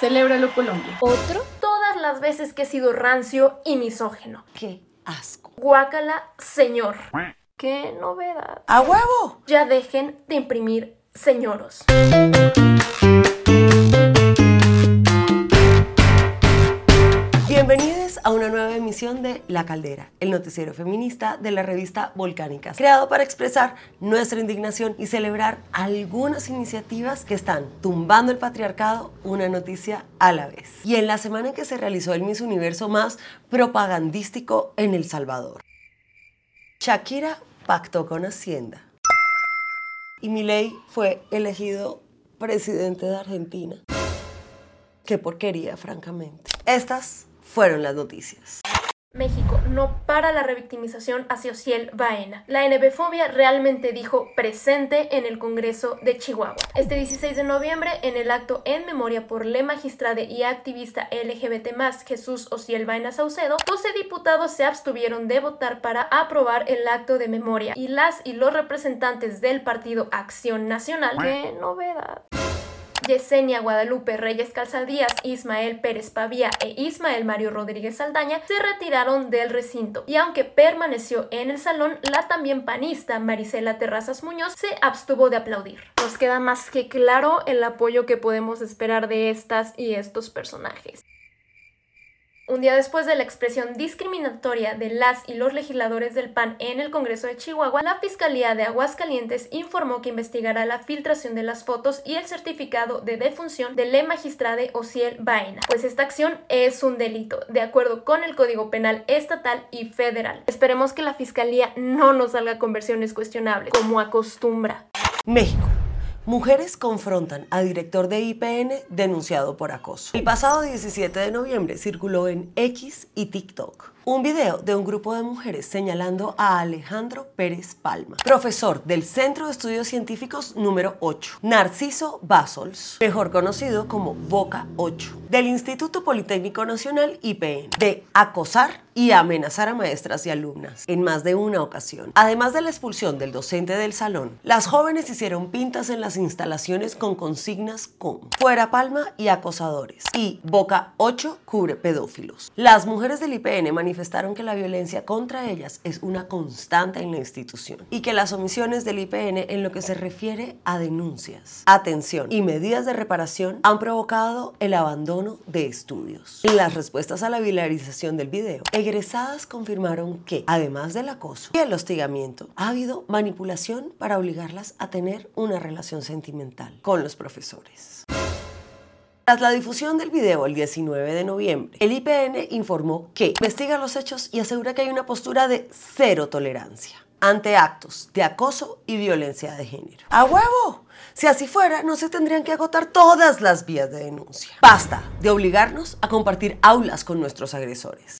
Celébralo Colombia. Otro, todas las veces que he sido rancio y misógeno. ¡Qué asco! Guácala, señor. ¡Qué novedad! ¡A huevo! Ya dejen de imprimir señoros. A una nueva emisión de La Caldera, el noticiero feminista de la revista Volcánicas, creado para expresar nuestra indignación y celebrar algunas iniciativas que están tumbando el patriarcado una noticia a la vez. Y en la semana en que se realizó el Miss Universo más propagandístico en El Salvador, Shakira pactó con Hacienda y Milei fue elegido presidente de Argentina. Qué porquería, francamente. Estas fueron las noticias. México no para la revictimización hacia Ociel Baena. La NB-fobia realmente dijo presente en el Congreso de Chihuahua. Este 16 de noviembre, en el acto en memoria por le magistrade y activista LGBT Jesús Ociel Baena Saucedo, 12 diputados se abstuvieron de votar para aprobar el acto de memoria y las y los representantes del partido Acción Nacional, qué novedad. Yesenia Guadalupe Reyes Calzadías, Ismael Pérez Pavía e Ismael Mario Rodríguez Saldaña se retiraron del recinto y aunque permaneció en el salón, la también panista Marisela Terrazas Muñoz se abstuvo de aplaudir. Nos queda más que claro el apoyo que podemos esperar de estas y estos personajes. Un día después de la expresión discriminatoria de las y los legisladores del PAN en el Congreso de Chihuahua, la Fiscalía de Aguascalientes informó que investigará la filtración de las fotos y el certificado de defunción de le magistrade Ociel Baena, pues esta acción es un delito, de acuerdo con el Código Penal estatal y federal. Esperemos que la Fiscalía no nos salga con versiones cuestionables, como acostumbra. México. Mujeres confrontan a director de IPN denunciado por acoso. El pasado 17 de noviembre circuló en X y TikTok un video de un grupo de mujeres señalando a Alejandro Pérez Palma, profesor del Centro de Estudios Científicos número 8, Narciso Basols, mejor conocido como Boca 8, del Instituto Politécnico Nacional IPN, de acosar y amenazar a maestras y alumnas en más de una ocasión. Además de la expulsión del docente del salón, las jóvenes hicieron pintas en las instalaciones con consignas como fuera palma y acosadores y boca 8 cubre pedófilos. Las mujeres del IPN manifestaron que la violencia contra ellas es una constante en la institución y que las omisiones del IPN en lo que se refiere a denuncias, atención y medidas de reparación han provocado el abandono de estudios. En las respuestas a la vilarización del video, egresadas confirmaron que, además del acoso y el hostigamiento, ha habido manipulación para obligarlas a tener una relación sentimental con los profesores. Tras la difusión del video el 19 de noviembre, el IPN informó que investiga los hechos y asegura que hay una postura de cero tolerancia ante actos de acoso y violencia de género. ¡A huevo! Si así fuera, no se tendrían que agotar todas las vías de denuncia. Basta de obligarnos a compartir aulas con nuestros agresores.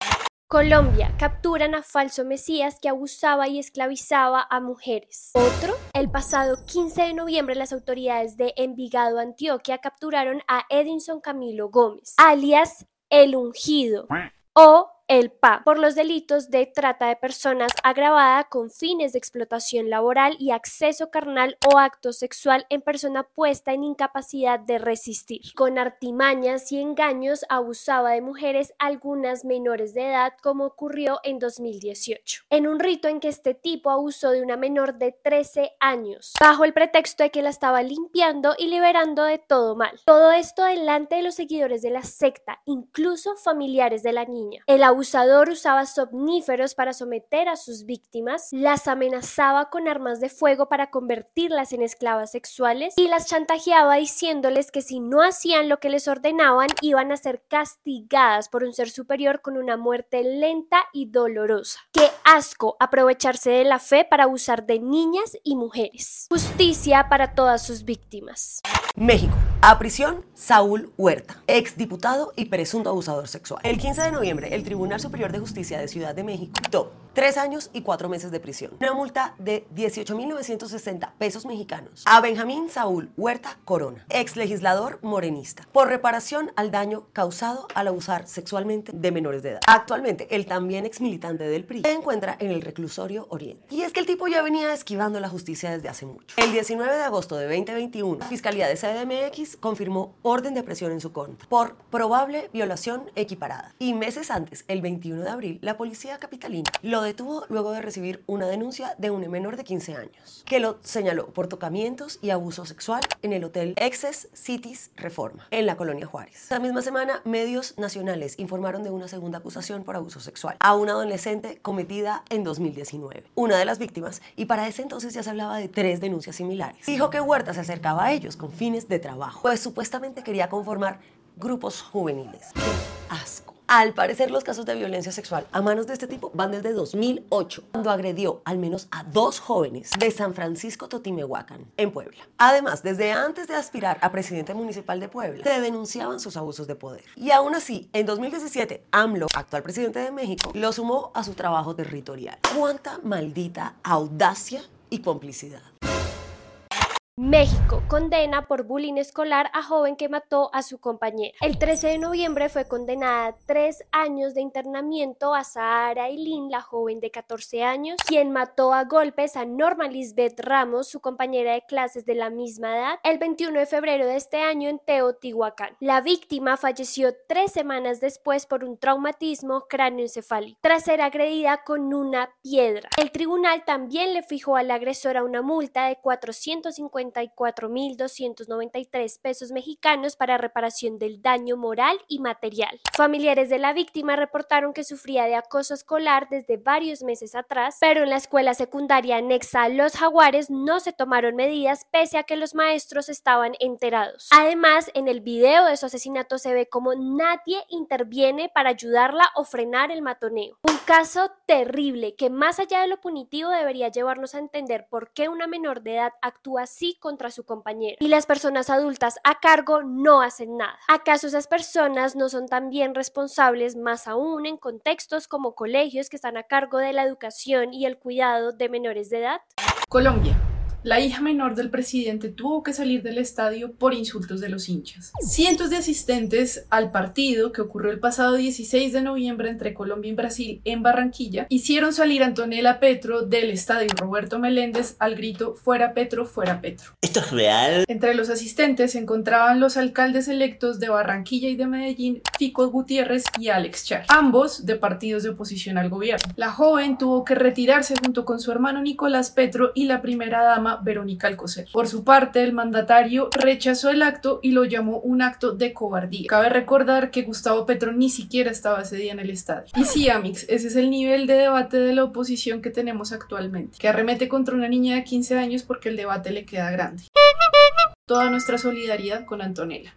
Colombia, capturan a falso Mesías que abusaba y esclavizaba a mujeres. Otro, el pasado 15 de noviembre las autoridades de Envigado, Antioquia, capturaron a Edinson Camilo Gómez, alias El Ungido, o el PA por los delitos de trata de personas agravada con fines de explotación laboral y acceso carnal o acto sexual en persona puesta en incapacidad de resistir. Con artimañas y engaños abusaba de mujeres, algunas menores de edad, como ocurrió en 2018, en un rito en que este tipo abusó de una menor de 13 años, bajo el pretexto de que la estaba limpiando y liberando de todo mal. Todo esto delante de los seguidores de la secta, incluso familiares de la niña. El abusador usaba somníferos para someter a sus víctimas, las amenazaba con armas de fuego para convertirlas en esclavas sexuales y las chantajeaba diciéndoles que si no hacían lo que les ordenaban iban a ser castigadas por un ser superior con una muerte lenta y dolorosa. Qué asco aprovecharse de la fe para abusar de niñas y mujeres. Justicia para todas sus víctimas. México. A prisión, Saúl Huerta, exdiputado y presunto abusador sexual. El 15 de noviembre, el Tribunal Superior de Justicia de Ciudad de México dictó tres años y cuatro meses de prisión. Una multa de 18.960 pesos mexicanos a Benjamín Saúl Huerta Corona, ex legislador morenista, por reparación al daño causado al abusar sexualmente de menores de edad. Actualmente, el también ex militante del PRI se encuentra en el reclusorio Oriente. Y es que el tipo ya venía esquivando la justicia desde hace mucho. El 19 de agosto de 2021, la Fiscalía de CDMX confirmó orden de presión en su contra por probable violación equiparada. Y meses antes, el 21 de abril, la policía capitalina lo detuvo luego de recibir una denuncia de un menor de 15 años, que lo señaló por tocamientos y abuso sexual en el hotel Excess Cities Reforma, en la colonia Juárez. Esa misma semana, medios nacionales informaron de una segunda acusación por abuso sexual a una adolescente cometida en 2019. Una de las víctimas, y para ese entonces ya se hablaba de tres denuncias similares, dijo que Huerta se acercaba a ellos con fines de trabajo, pues supuestamente quería conformar grupos juveniles. asco! Al parecer, los casos de violencia sexual a manos de este tipo van desde 2008, cuando agredió al menos a dos jóvenes de San Francisco Totimehuacán, en Puebla. Además, desde antes de aspirar a presidente municipal de Puebla, se denunciaban sus abusos de poder. Y aún así, en 2017, AMLO, actual presidente de México, lo sumó a su trabajo territorial. ¡Cuánta maldita audacia y complicidad! México condena por bullying escolar a joven que mató a su compañera. El 13 de noviembre fue condenada a tres años de internamiento a Sahara Eileen, la joven de 14 años, quien mató a golpes a Norma Lisbeth Ramos, su compañera de clases de la misma edad, el 21 de febrero de este año en Teotihuacán. La víctima falleció tres semanas después por un traumatismo cráneoencefálico, tras ser agredida con una piedra. El tribunal también le fijó al agresor una multa de 450 4.293 pesos mexicanos para reparación del daño moral y material. Familiares de la víctima reportaron que sufría de acoso escolar desde varios meses atrás, pero en la escuela secundaria anexa a Los Jaguares no se tomaron medidas pese a que los maestros estaban enterados. Además, en el video de su asesinato se ve como nadie interviene para ayudarla o frenar el matoneo. Un caso terrible que más allá de lo punitivo debería llevarnos a entender por qué una menor de edad actúa así contra su compañero y las personas adultas a cargo no hacen nada. ¿Acaso esas personas no son también responsables más aún en contextos como colegios que están a cargo de la educación y el cuidado de menores de edad? Colombia. La hija menor del presidente tuvo que salir del estadio por insultos de los hinchas. Cientos de asistentes al partido que ocurrió el pasado 16 de noviembre entre Colombia y Brasil en Barranquilla hicieron salir a Antonella Petro del estadio Roberto Meléndez al grito fuera Petro, fuera Petro. ¿Esto es real? Entre los asistentes se encontraban los alcaldes electos de Barranquilla y de Medellín, Fico Gutiérrez y Alex Char, ambos de partidos de oposición al gobierno. La joven tuvo que retirarse junto con su hermano Nicolás Petro y la primera dama Verónica Alcocer. Por su parte, el mandatario rechazó el acto y lo llamó un acto de cobardía. Cabe recordar que Gustavo Petro ni siquiera estaba ese día en el estadio. Y sí, Amix, ese es el nivel de debate de la oposición que tenemos actualmente, que arremete contra una niña de 15 años porque el debate le queda grande. Toda nuestra solidaridad con Antonella.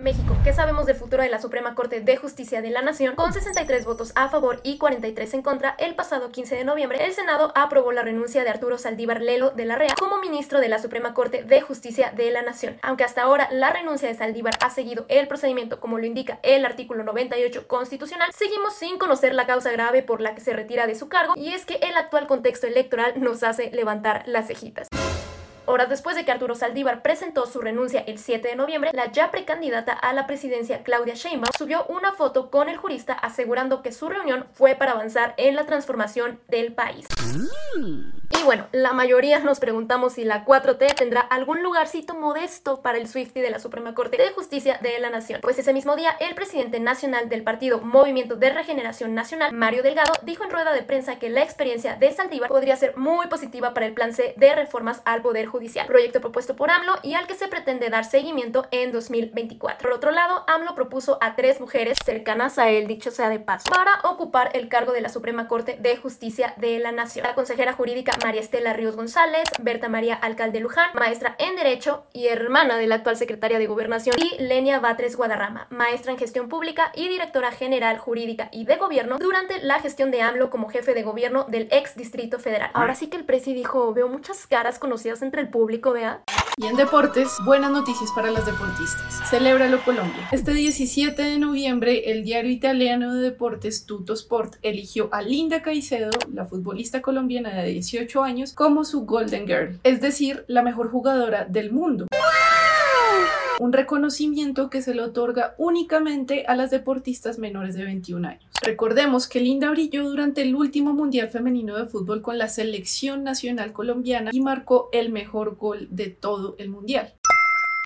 México, ¿qué sabemos del futuro de la Suprema Corte de Justicia de la Nación? Con 63 votos a favor y 43 en contra, el pasado 15 de noviembre, el Senado aprobó la renuncia de Arturo Saldívar Lelo de la REA como ministro de la Suprema Corte de Justicia de la Nación. Aunque hasta ahora la renuncia de Saldívar ha seguido el procedimiento como lo indica el artículo 98 constitucional, seguimos sin conocer la causa grave por la que se retira de su cargo y es que el actual contexto electoral nos hace levantar las cejitas. Horas después de que Arturo Saldívar presentó su renuncia el 7 de noviembre, la ya precandidata a la presidencia Claudia Sheinbaum subió una foto con el jurista asegurando que su reunión fue para avanzar en la transformación del país. Mm. Y bueno, la mayoría nos preguntamos si la 4T tendrá algún lugarcito modesto para el Swifty de la Suprema Corte de Justicia de la Nación. Pues ese mismo día, el presidente nacional del partido Movimiento de Regeneración Nacional, Mario Delgado, dijo en rueda de prensa que la experiencia de Saldívar podría ser muy positiva para el plan C de reformas al Poder Judicial, proyecto propuesto por AMLO y al que se pretende dar seguimiento en 2024. Por otro lado, AMLO propuso a tres mujeres cercanas a él, dicho sea de paso, para ocupar el cargo de la Suprema Corte de Justicia de la Nación. La consejera jurídica María Estela Ríos González, Berta María Alcalde Luján, maestra en Derecho y hermana de la actual secretaria de Gobernación, y Lenia Batres Guadarrama, maestra en Gestión Pública y directora general jurídica y de gobierno durante la gestión de AMLO como jefe de gobierno del ex Distrito Federal. Ahora sí que el presi dijo, veo muchas caras conocidas entre el público, vea. Y en deportes, buenas noticias para las deportistas. Celébralo Colombia. Este 17 de noviembre, el diario italiano de deportes Tutto Sport eligió a Linda Caicedo, la futbolista colombiana de 18 años, como su Golden Girl, es decir, la mejor jugadora del mundo un reconocimiento que se le otorga únicamente a las deportistas menores de 21 años. Recordemos que Linda brilló durante el último Mundial Femenino de Fútbol con la selección nacional colombiana y marcó el mejor gol de todo el Mundial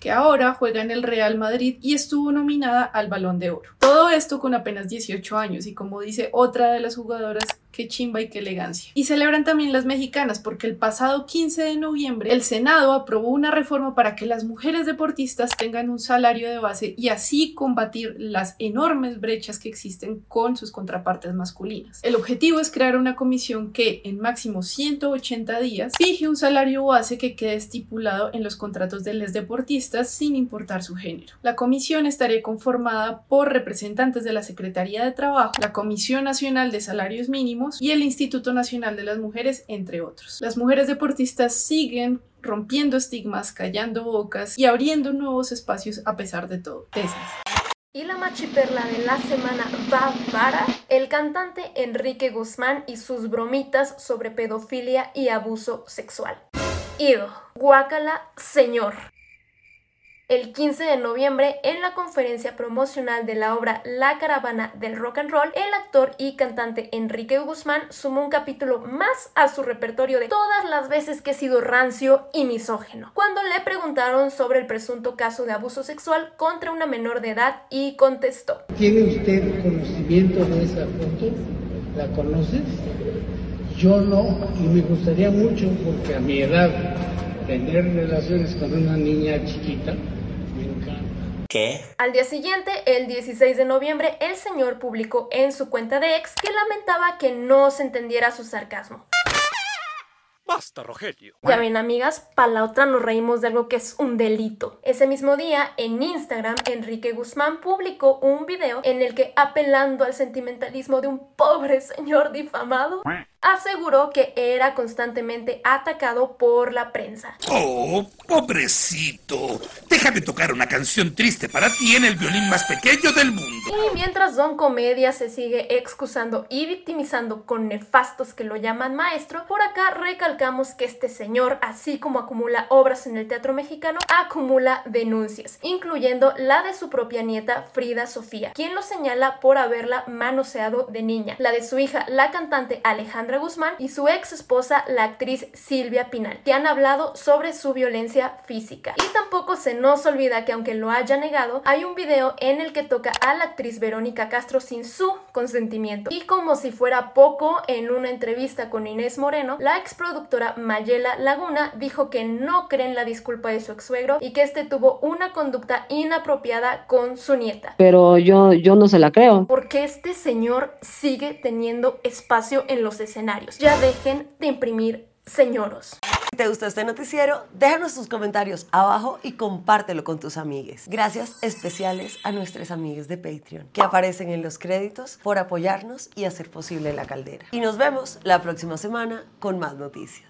que ahora juega en el Real Madrid y estuvo nominada al Balón de Oro. Todo esto con apenas 18 años y como dice otra de las jugadoras qué chimba y qué elegancia. Y celebran también las mexicanas porque el pasado 15 de noviembre el Senado aprobó una reforma para que las mujeres deportistas tengan un salario de base y así combatir las enormes brechas que existen con sus contrapartes masculinas. El objetivo es crear una comisión que en máximo 180 días fije un salario base que quede estipulado en los contratos de las deportistas sin importar su género. La comisión estaría conformada por representantes de la Secretaría de Trabajo, la Comisión Nacional de Salarios Mínimos, y el Instituto Nacional de las Mujeres, entre otros. Las mujeres deportistas siguen rompiendo estigmas, callando bocas y abriendo nuevos espacios a pesar de todo. Tesis. Y la machiperla de la semana va para el cantante Enrique Guzmán y sus bromitas sobre pedofilia y abuso sexual. Ido, guácala, señor. El 15 de noviembre, en la conferencia promocional de la obra La Caravana del Rock and Roll, el actor y cantante Enrique Guzmán sumó un capítulo más a su repertorio de todas las veces que he sido rancio y misógeno, cuando le preguntaron sobre el presunto caso de abuso sexual contra una menor de edad y contestó. ¿Tiene usted conocimiento de esa foto? ¿La conoces? Yo no, y me gustaría mucho porque a mi edad tener relaciones con una niña chiquita al día siguiente, el 16 de noviembre, el señor publicó en su cuenta de ex que lamentaba que no se entendiera su sarcasmo. Basta, Rogelio. Ya ven, amigas, para la otra nos reímos de algo que es un delito. Ese mismo día, en Instagram, Enrique Guzmán publicó un video en el que, apelando al sentimentalismo de un pobre señor difamado, aseguró que era constantemente atacado por la prensa. Oh, pobrecito. Déjame tocar una canción triste para ti en el violín más pequeño del mundo. Y mientras Don Comedia se sigue excusando y victimizando con nefastos que lo llaman maestro, por acá recalcamos que este señor, así como acumula obras en el teatro mexicano, acumula denuncias, incluyendo la de su propia nieta Frida Sofía, quien lo señala por haberla manoseado de niña, la de su hija, la cantante Alejandra Guzmán y su ex esposa, la actriz Silvia Pinal, que han hablado sobre su violencia física. Y tampoco se nos olvida que aunque lo haya negado, hay un video en el que toca a la actriz Verónica Castro sin su consentimiento. Y como si fuera poco, en una entrevista con Inés Moreno, la ex productora Mayela Laguna dijo que no creen la disculpa de su ex suegro y que este tuvo una conducta inapropiada con su nieta. Pero yo, yo no se la creo. Porque este señor sigue teniendo espacio en los escenarios ya dejen de imprimir señoros. Si te gustó este noticiero, déjanos tus comentarios abajo y compártelo con tus amigues. Gracias especiales a nuestros amigos de Patreon que aparecen en los créditos por apoyarnos y hacer posible la caldera. Y nos vemos la próxima semana con más noticias.